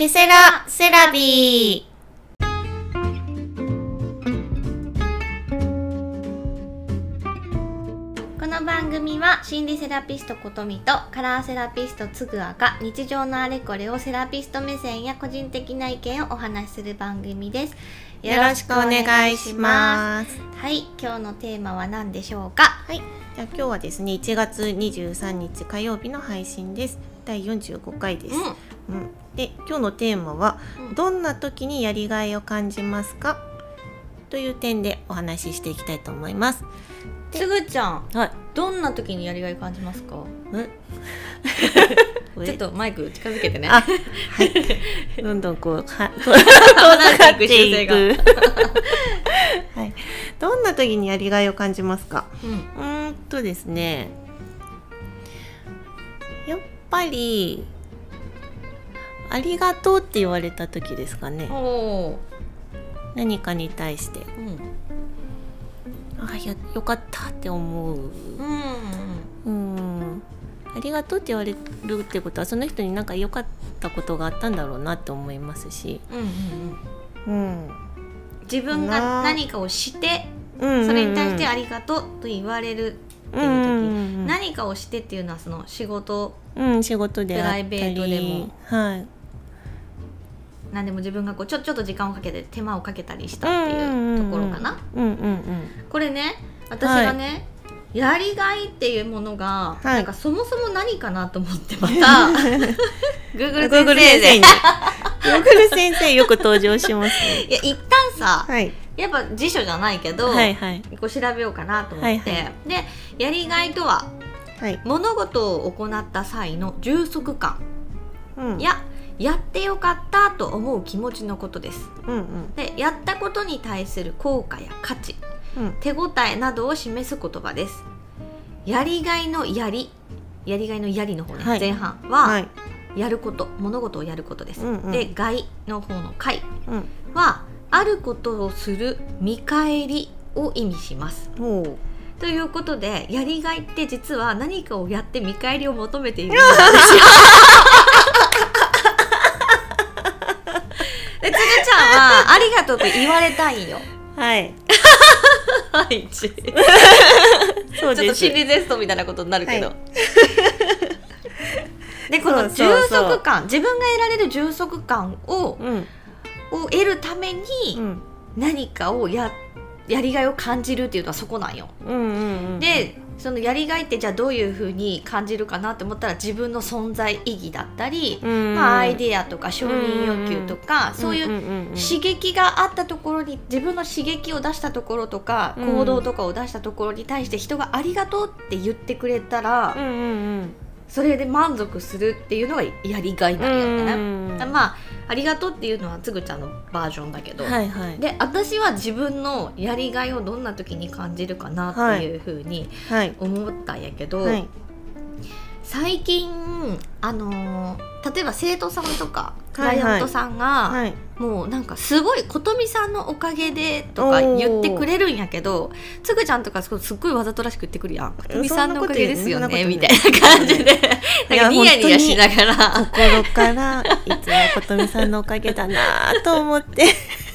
ケセラセラビー。この番組は心理セラピストことみとカラーセラピストつぐあが日常のあれこれをセラピスト目線や個人的な意見をお話しする番組です。よろしくお願いします。はい今日のテーマは何でしょうか？はい。じゃあ今日はですね1月23日火曜日の配信です。第45回です、うんで今日のテーマは、うん。どんな時にやりがいを感じますか？という点でお話ししていきたいと思います。つぐちゃんはい。どんな時にやりがい感じますか？えちょっとマイク近づけてね。あはい。どんどんこうは遠ざかっていくはい。どんな時にやりがいを感じますか？うん。うーんとですね。やっぱりありがとうって言われた時ですかね。何かに対して。ーうん。あやよかったって思う。うんうんありがとうって言われるってことはその人になんか良かったことがあったんだろうなって思いますし、うんうんうん。自分が何かをしてうんそれに対してありがとうと言われるっていう時、うん何かをしてっていうのはその仕事。うん、仕事でプライベートでも。はい何でも自分がこうちょちょっと時間をかけて手間をかけたりしたっていうところかな、これね私がね、やりがいっていうものが、はいなんかそもそも何かなと思ってまた Google グーグル先生で先生に。グーグル先生よく登場しますね。いや一旦さ、はい。やっぱ辞書じゃないけど、はいはい。こう調べようかなと思って、はいはでやりがいとははい。物事を行った際の充足感うん。ややってよかったと思う気持ちのことですうんうん。でやったことに対する効果や価値うん。手応えなどを示す言葉ですやりがいのやりやりがいのやりの方ね、はい前半は、はい。やること物事をやることです、うんうんで害の方の解うん。はあることをする見返りを意味します。ということでやりがいって実は何かをやって見返りを求めているんですよ。でつぐちゃんはありがとうと言われたいんよ。はい。はい、ちょ。っと心理テストみたいなことになるけど。はい でこの充足感自分が得られる充足感をうん。を得るためにうん。何かをややりがいを感じるっていうのはそこなんよ。うんうんうん。でそのやりがいってじゃあどういうふうに感じるかなって思ったら自分の存在意義だったり、うん、まあ、アイデアとか承認欲求とか、そういう刺激があったところに自分の刺激を出したところとか、うん行動とかを出したところに対して人が「ありがとう」って言ってくれたら。それで満足するっていうのがやりがいなんよね。うんまあありがとうっていうのはつぐちゃんのバージョンだけど、はいはい。で私は自分のやりがいをどんな時に感じるかなっていうふうにはい。思ったんやけど、はい。最近あのー例えば生徒さんとかクはいはい。ライアントさんが、はい。もうなんかすごい琴美さんのおかげでとか言ってくれるんやけどつぐちゃんとかすごいすっごいわざとらしく言ってくるやん。琴美さんのおかげですよねみたいな感じで。なんかニヤニヤしながら。心からいつも琴美さんのおかげだなと思って。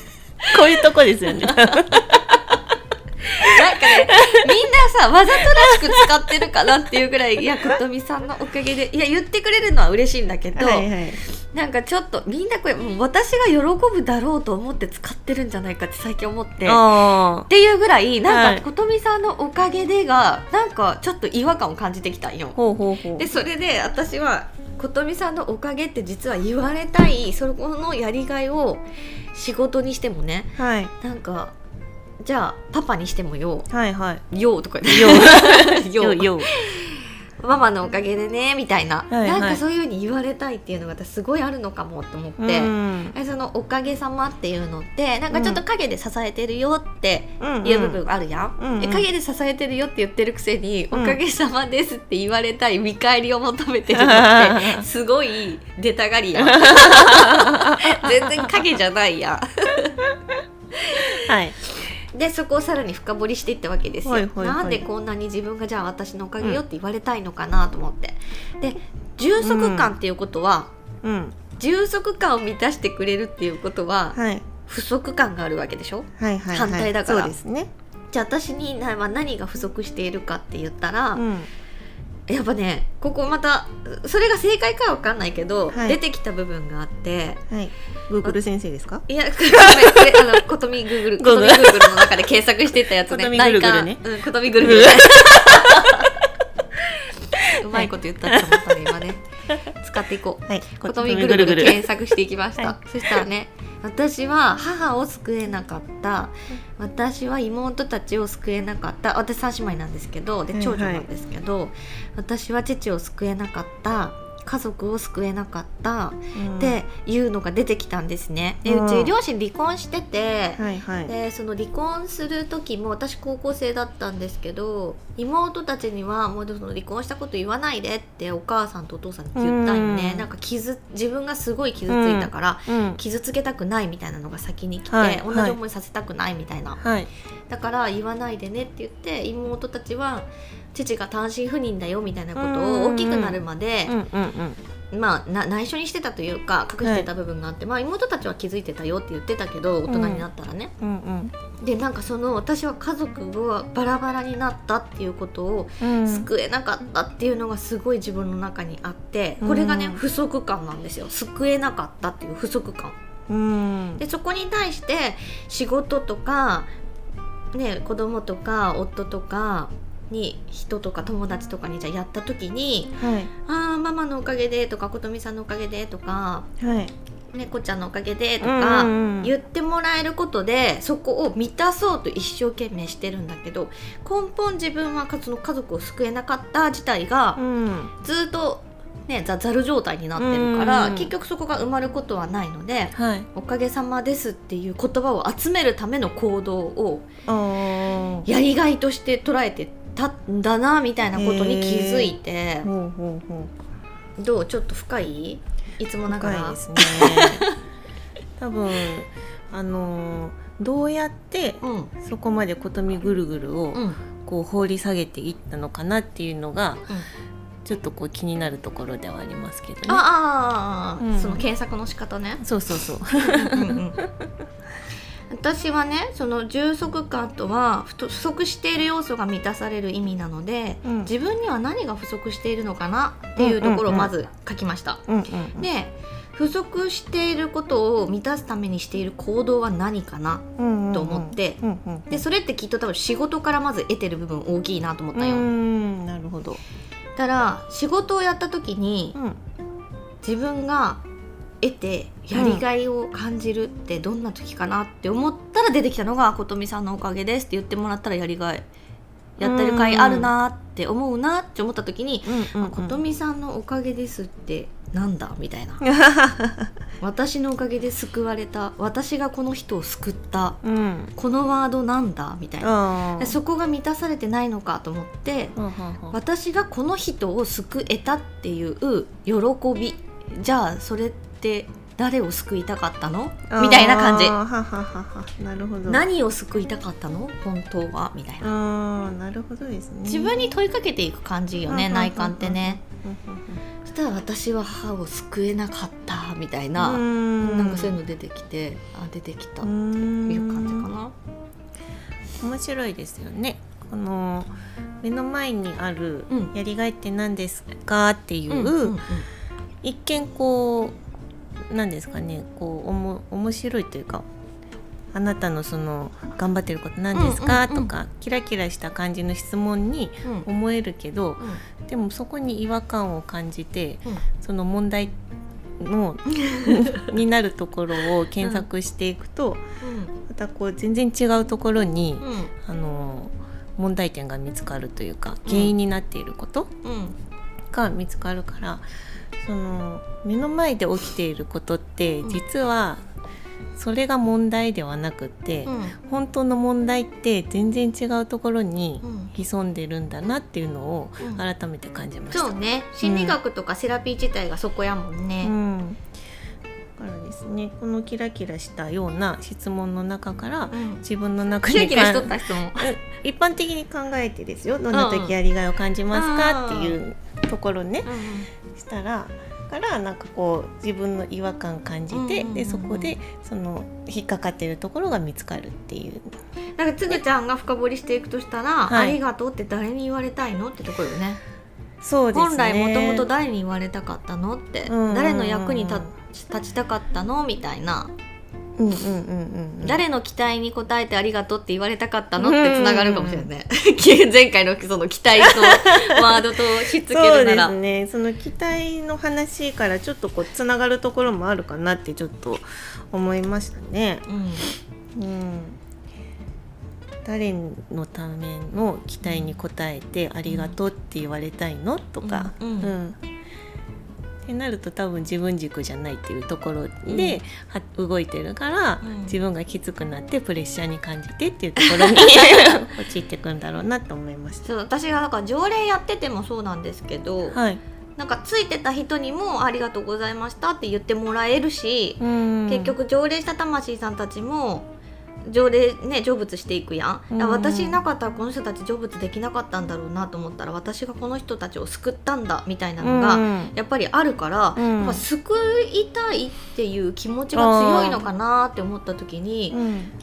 こういうとこですよね。なんかねみんなさわざとらしく使ってるかなっていうぐらいいや琴美さんのおかげでいや言ってくれるのは嬉しいんだけど、はいはい。なんかちょっとみんなこれ私が喜ぶだろうと思って使ってるんじゃないかって最近思って。あっていうぐらいはいなんか琴美さんのおかげでがなんかちょっと違和感を感じてきたんよ。ほうほうほう。でそれで私は琴美さんのおかげって実は言われたいそこのやりがいを仕事にしてもねはいなんかじゃあパパにしてもよ。はいはい。ようとか言よって。よ。う よよ。ママのおかげでねみたいな、はいはい。なんかそういうふうに言われたいっていうのが私すごいあるのかもと思って。うん。えそのおかげさまっていうのってなんかちょっと陰で支えてるよってうんいう部分あるやん、うんうんえ陰で支えてるよって言ってるくせに、うんおかげさまですって言われたい見返りを求めてるのって すごい出たがりやん。全然影じゃないやはい。んでそこをさらに深掘りしていったわけですよ、はいはいはい。なんでこんなに自分がじゃあ私のおかげよって言われたいのかなと思って。で充足感っていうことは、うん。充足感を満たしてくれるっていうことは、はい。不足感があるわけでしょ？はいはいはい。反対だから。そうですね。じゃあ私になまあ何が不足しているかって言ったら、うんやっぱねここまたそれが正解かは分かんないけど、はい出てきた部分があってはい Google 先生ですか？いや、ごめんこれ、あの、ことみグーグル、ことみグーグルの中で検索してたやつね。内観うん、ことみぐるぐる。うまいこと言ったって思ったね、今ね。使っていこう。はいことみぐるぐる検索していきました。はそしたらね、私は母を救えなかった。私は妹たちを救えなかった。私三姉妹なんですけど、ではい長女なんですけど、私は父を救えなかった。家族を救えなかった。うん。っていうのが出てきたんですね。でうち両親離婚してて、はいはい。でその離婚する時も私高校生だったんですけど妹たちにはもうその離婚したこと言わないでってお母さんとお父さんに言ったんね、うん。なんか傷自分がすごい傷ついたから、うん。傷つけたくないみたいなのが先に来て、はい。同じ思いさせたくないみたいな、はい。だから言わないでねって言って妹たちは父が単身赴任だよみたいなことを大きくなるまで、うんうんうん。まあ、な内緒にしてたというか隠してた部分があって、まあ、妹たちは気づいてたよって言ってたけど大人になったらね、うんでなんかその私は家族がバラバラになったっていうことをうん。救えなかったっていうのがすごい自分の中にあってこれがねうん不足感なんですよ。救えなかったっていう不足感。うん。でそこに対して仕事とかね子供とか夫とかに人とか友達とかにじゃあやった時にはい「ああママのおかげで」とか「琴美さんのおかげで」とかはい「猫ちゃんのおかげで」とうんか言ってもらえることでそこを満たそうと一生懸命してるんだけど根本自分はその家族を救えなかった自体がうん。ずっと、ね、ざざる状態になってるからうん結局そこが埋まることはないので。はい。おかげさまですっていう言葉を集めるための行動をやりがいとして捉えてたんだなみたいなことに気づいて。ほうほうほう。どう？ちょっと深い？いつもながら。深いですね。多分あのーどうやってうん。そこまでことみぐるぐるをうん。こう放り下げていったのかなっていうのがちょっとこう気になるところではありますけどね。ああ、うん。その検索の仕方ね。そうそうそう。うんうん私はねその充足感とは不不足している要素が満たされる意味なので、うん自分には何が不足しているのかなっていうところをまず書きました。で不足していることを満たすためにしている行動は何かなと思ってでそれってきっと多分仕事からまず得てる部分大きいなと思ったよ。うんなるほど。たら仕事をやった時にうん自分が得てやりがいを感じるってどんな時かなって思ったら出てきたのが「琴美さんのおかげです」って言ってもらったらやりがいやってる甲斐あるなって思うなって思った時にうんうんあ琴美さんのおかげですってなんだみたいな。私のおかげで救われた。私がこの人を救った。うん。このワードなんだみたいな。そこが満たされてないのかと思ってあ。ははは私がこの人を救えたっていう喜び。じゃあそれって誰を救いたかったの？みたいな感じ。はははは。なるほど。何を救いたかったの？本当は。みたいな。なるほどですね。自分に問いかけていく感じよねうん内観ってね。そしたら私は母を救えなかったみたいな、うん。なんかそういうの出てきてあ出てきたってうんいう感じかな。面白いですよね。この目の前にあるうん。やりがいって何ですか？っていう、一見こうなんですかねこうおも面白いというかあなたのその頑張ってること何ですか、うんうんうんとかキラキラした感じの質問にうん。思えるけどうん。でもそこに違和感を感じてうん。その問題の になるところを検索していくと、またこう全然違うところに、うん。うんあの問題点が見つかるというか原因になっていることうんが見つかるからその目の前で起きていることってうん。実はそれが問題ではなくって、うん。本当の問題って全然違うところにうん。潜んでるんだなっていうのをうん。改めて感じました。そうね。心理学とかセラピー自体がそこやもんね、うん。だからですねこのキラキラしたような質問の中からうん。自分の中にキラキラしとっかた質一般的に考えてですよ。どんな時やりがいを感じますかっていうところねしたらからなんかこう自分の違和感感じて、でそこでその引っかかってるところが見つかるっていう。だからつぐちゃんが深掘りしていくとしたら、はい。ありがとうって誰に言われたいのってところよね。そうですね。本来もともと誰に言われたかったのって、誰の役に立立ちたかったのみたいな、うんうんうんうんうん。誰の期待に応えてありがとうって言われたかったの？ってつながるかもしれない。ね、前回のその期待とワードとしつけそうでるならすね。その期待の話からちょっとこうつながるところもあるかなってちょっと思いましたね。うん。うん、誰のための期待に応えてありがとうって言われたいの？とか、うん。うんってなると多分自分軸じゃないっていうところで、は動いてるから、うん。自分がきつくなってプレッシャーに感じてっていうところに 陥ってくんだろうなと思いました。そう私がなんか条例やっててもそうなんですけど、はい、なんかついてた人にも「ありがとうございました」って言ってもらえるし、うん。結局条例した魂さんたちも条例ね成仏していくやん、うん。私いなかったらこの人たち成仏できなかったんだろうなと思ったら私がこの人たちを救ったんだみたいなのが、うん。やっぱりあるから、うん。やっぱ救いたいっていう気持ちが強いのかなって思った時に、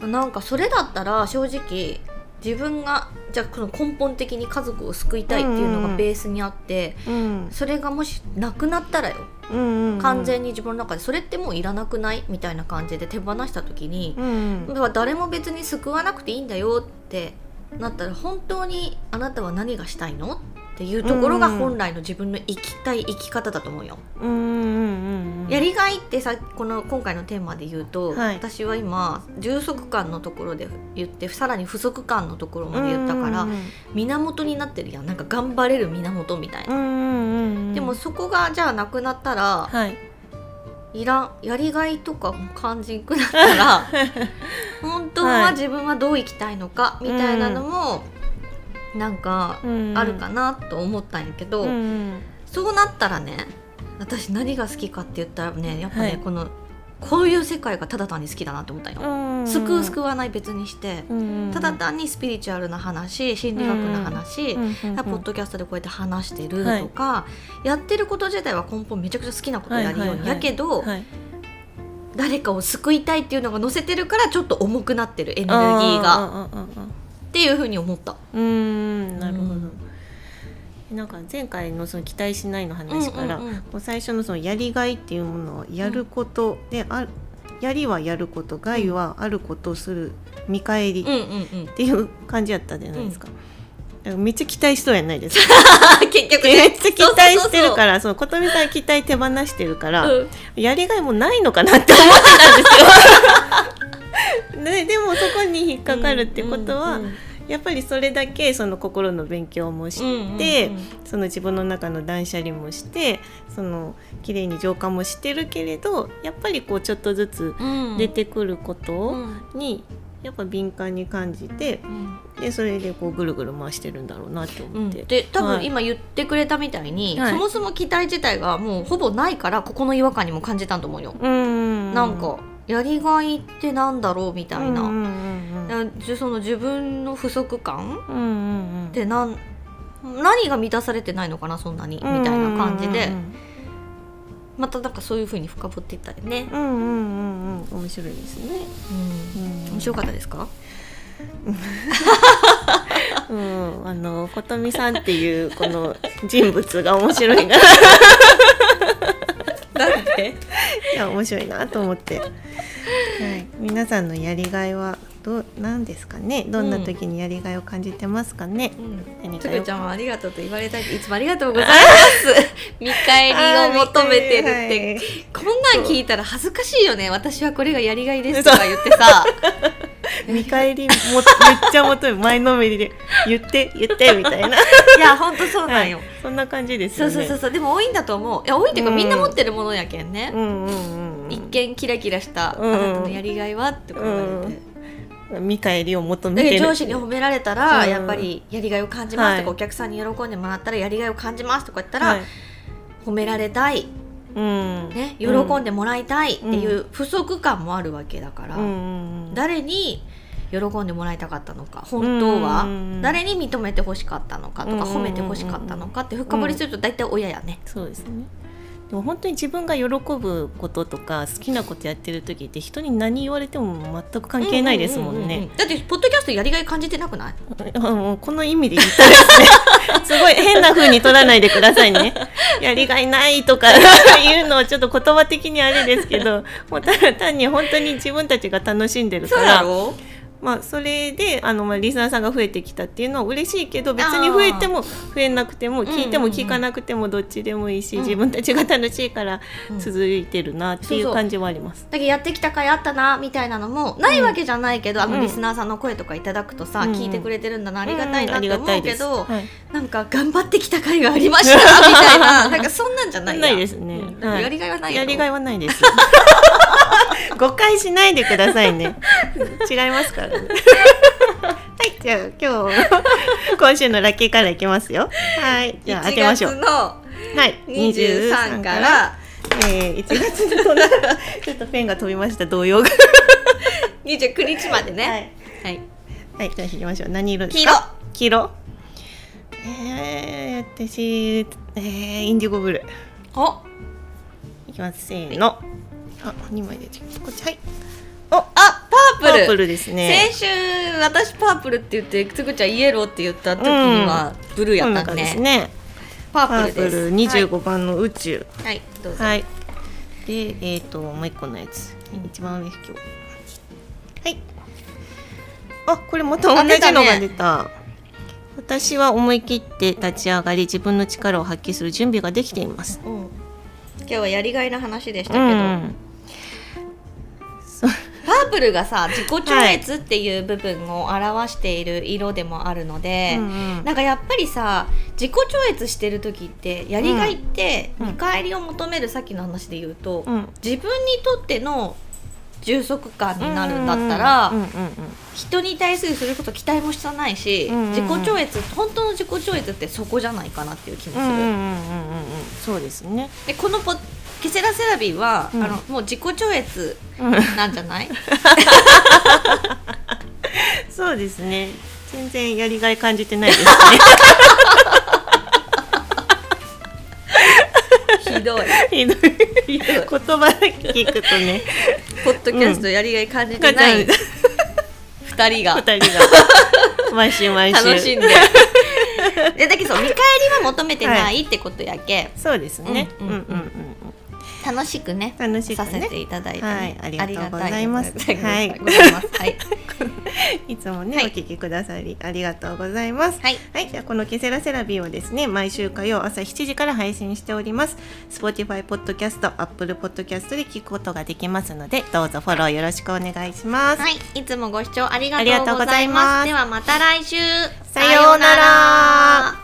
うん。なんかそれだったら正直自分がじゃあこの根本的に家族を救いたいっていうのがベースにあって、うん。それがもしなくなったらよ。うん完全に自分の中でそれってもういらなくないみたいな感じで手放した時に、うん。だから誰も別に救わなくていいんだよってなったら本当にあなたは何がしたいの？っていうところがうん本来の自分の生きたい生き方だと思うよ。うんうんうんやりがいってさこの今回のテーマで言うと、はい。私は今充足感のところで言ってさらに不足感のところまで言ったから、うん源になってるやん。なんか頑張れる源みたいな。うんうんうんでもそこがじゃあなくなったら、はい。いらん。やりがいとかも感じんくなったら 本当ははい自分はどう生きたいのかみたいなのも、なんかうん。あるかなと思ったんやけど、うんそうなったらね私何が好きかって言ったらねやっぱね、はい。このこういう世界がただ単に好きだなって思ったんよ。うん救う救わない別にして、うんただ単にスピリチュアルな話心理学の話、うんうんポッドキャストでこうやって話してるとか、やってること自体は根本めちゃくちゃ好きなことやるように、はいはいはい。やけど、はい。誰かを救いたいっていうのが乗せてるからちょっと重くなってるエネルギーがっていうふうに思った。ーうんなるほど、うんなんか前回のその期待しないの話から、うんうんうんこう最初のそのやりがいっていうものをやること、であやりはやること害はあることをする見返りうんうんうんっ。ていう感じやったじゃないですか、めっちゃ期待しそうやないですか 結局めっちゃ期待してるら。からその琴美さん期待手放してるから、うんやりがいもないのかなって思ってたんですよ。ね、でもそこに引っかかるってことは、うんうんやっぱりそれだけその心の勉強もして、うんうんその自分の中の断捨離もしてその綺麗に浄化もしてるけれどやっぱりこうちょっとずつうん。出てくることうん。にやっぱ敏感に感じてうん。でそれでこうぐるぐる回してるんだろうなってうん思って。で多はい。分今言ってくれたみたいに、はい。そもそも期待自体がもうほぼないからここの違和感にも感じたんと思うよ。うん。なんかやりがいってなんだろうみたいな。その自分の不足感うんうんうん。ってなん何が満たされてないのかなそんなにみたいな感じで。またなんかそういう風に深掘っていったりね、うんうんうんうんうん。面白いですね。うん。面白かったですか？うん、あの琴美さんっていうこの人物が面白いな。なんで？いや面白いなと思って。はい、皆さんのやりがいはどうなんですかね？どんな時にやりがいを感じてますかね？何かよつぐちゃんはありがとうと言われたいいつもありがとうございます。見返りを求めてるって、こんなん聞いたら恥ずかしいよね。私はこれがやりがいですとか言ってさ 見返りも めっちゃ求め前のめりで言って言ってみたいな。いやほんとそうなんよ、はい。そんな感じですよね。そうそうそうでも多いんだと思う。いや多いっていうか、うんみんな持ってるものやけんね、うんうんうんうん。一見キラキラした、うんあなたのやりがいはって言われて、見返りを求めて上司に褒められたら、うんやっぱりやりがいを感じますとか、はい。お客さんに喜んでもらったらやりがいを感じますとか言ったら、はい。褒められたい、うんね、喜んでもらいたいっていう不足感もあるわけだから、誰に喜んでもらいたかったのか本当はうん。誰に認めてほしかったのかとかうん。褒めてほしかったのかって深掘りすると大体親やね。そうですねでも本当に自分が喜ぶこととか好きなことやってる時って人に何言われても全く関係ないですもんね。だってポッドキャストやりがい感じてなくない？この意味で言ったらですねすごい変な風に取らないでくださいね。やりがいないとかいうのはちょっと言葉的にあれですけどもうただ単に本当に自分たちが楽しんでるから。まあ、それであの、まあ、リスナーさんが増えてきたっていうのは嬉しいけど別に増えても増えなくても聞いても聞かなくてもどっちでもいいし、自分たちが楽しいから続いてるなっていう感じはあります。だけどやってきた甲斐あったなみたいなのもないわけじゃないけど、あのリスナーさんの声とかいただくとさ、聞いてくれてるんだなありがたいなって思うけど、はい、なんか頑張ってきた甲斐がありましたみたいななんかそんなんじゃない ないですね、やりがいはないやりがいはないです 誤解しないでくださいね。違いますからね。はいじゃあ今日今週のラッキーカラーいきますよ。はいじゃあ開けましょう。はい23からえー、1月の ちょっとペンが飛びました。動揺が。29日までね。はい、はい、じゃあ引きましょう。何色ですか？黄色。えー、私えー、インディゴブル。ーお。いきます。せーの、はい、あ二枚でこっちはい。おあパープル。パープルですね。先週私パープルって言ってつぐちゃんイエローって言った時にはブルーやったね,、うん、ね。パープルです。二十五番の宇宙。はい、どうぞ。はい。でえっ、ー、ともう一個のやつ。一番上今日はい。あこれまた同じのが出た、ね、私は思い切って立ち上がり自分の力を発揮する準備ができています、う。ん、今日はやりがいの話でしたけど、ープルがさ自己超越っていう部分を表している色でもあるので、はいなんかやっぱりさ自己超越してる時ってやりがいって見返りを求めるさっきの話で言うと、うん、自分にとっての充足感になるんだったら人に対するそれこそ期待もしてないし、うんうん、自己超越本当の自己超越ってそこじゃないかなっていう気もする。そうですね。でこのポケセラセラビーは、うん、あのもう自己超越なんじゃない、そうですね。全然やりがい感じてないですね。ひどい。ひどい。言葉聞くとね。ポッドキャストやりがい感じてない、うん、2人が。2人が。毎週毎週。楽しんで。でだけど見返りは求めてないってことやけ、はい、そうですね。うん。うんうんうん楽しくね楽しく、ね、させていただいて、はい、ありがとうございます。はい、はい、いつもね、はい、お聞きくださりありがとうございます。はい、はい、じゃこのケセラセラビーをですね、毎週火曜朝7時から配信しております。Spotify ポッドキャスト、Apple ポッドキャストで聞くことができますので、どうぞフォローよろしくお願いします。はい、いつもご視聴ありがとうございます。ではまた来週。さようなら。